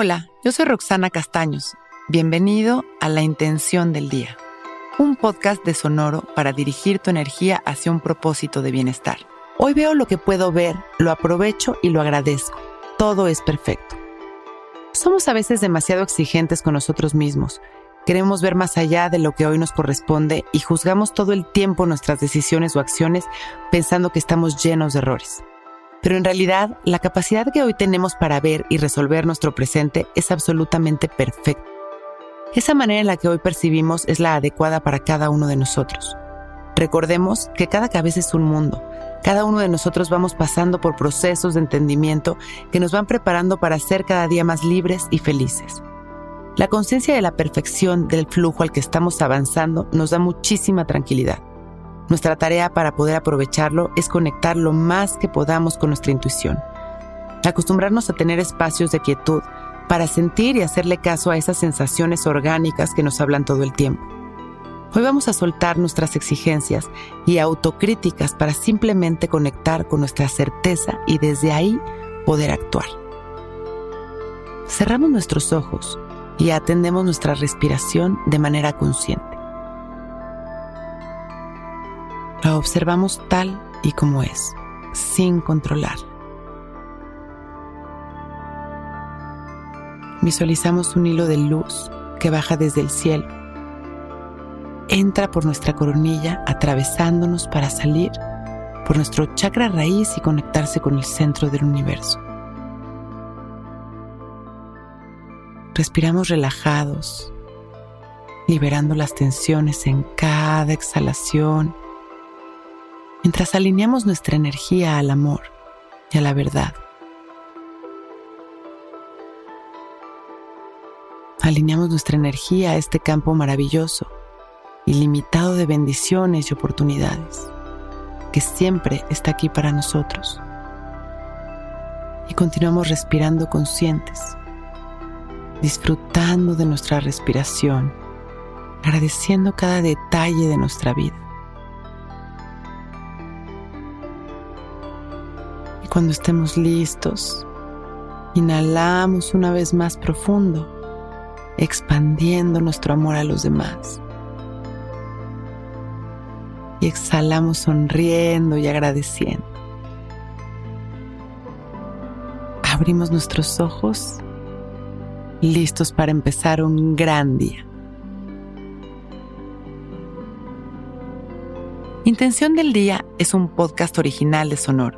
Hola, yo soy Roxana Castaños. Bienvenido a La Intención del Día, un podcast de Sonoro para dirigir tu energía hacia un propósito de bienestar. Hoy veo lo que puedo ver, lo aprovecho y lo agradezco. Todo es perfecto. Somos a veces demasiado exigentes con nosotros mismos. Queremos ver más allá de lo que hoy nos corresponde y juzgamos todo el tiempo nuestras decisiones o acciones pensando que estamos llenos de errores. Pero en realidad, la capacidad que hoy tenemos para ver y resolver nuestro presente es absolutamente perfecta. Esa manera en la que hoy percibimos es la adecuada para cada uno de nosotros. Recordemos que cada cabeza es un mundo. Cada uno de nosotros vamos pasando por procesos de entendimiento que nos van preparando para ser cada día más libres y felices. La conciencia de la perfección del flujo al que estamos avanzando nos da muchísima tranquilidad. Nuestra tarea para poder aprovecharlo es conectar lo más que podamos con nuestra intuición. Acostumbrarnos a tener espacios de quietud para sentir y hacerle caso a esas sensaciones orgánicas que nos hablan todo el tiempo. Hoy vamos a soltar nuestras exigencias y autocríticas para simplemente conectar con nuestra certeza y desde ahí poder actuar. Cerramos nuestros ojos y atendemos nuestra respiración de manera consciente. La observamos tal y como es, sin controlar. Visualizamos un hilo de luz que baja desde el cielo. Entra por nuestra coronilla atravesándonos para salir por nuestro chakra raíz y conectarse con el centro del universo. Respiramos relajados, liberando las tensiones en cada exhalación mientras alineamos nuestra energía al amor y a la verdad. Alineamos nuestra energía a este campo maravilloso, ilimitado de bendiciones y oportunidades, que siempre está aquí para nosotros. Y continuamos respirando conscientes, disfrutando de nuestra respiración, agradeciendo cada detalle de nuestra vida. Cuando estemos listos, inhalamos una vez más profundo, expandiendo nuestro amor a los demás. Y exhalamos sonriendo y agradeciendo. Abrimos nuestros ojos, listos para empezar un gran día. Intención del Día es un podcast original de Sonoro.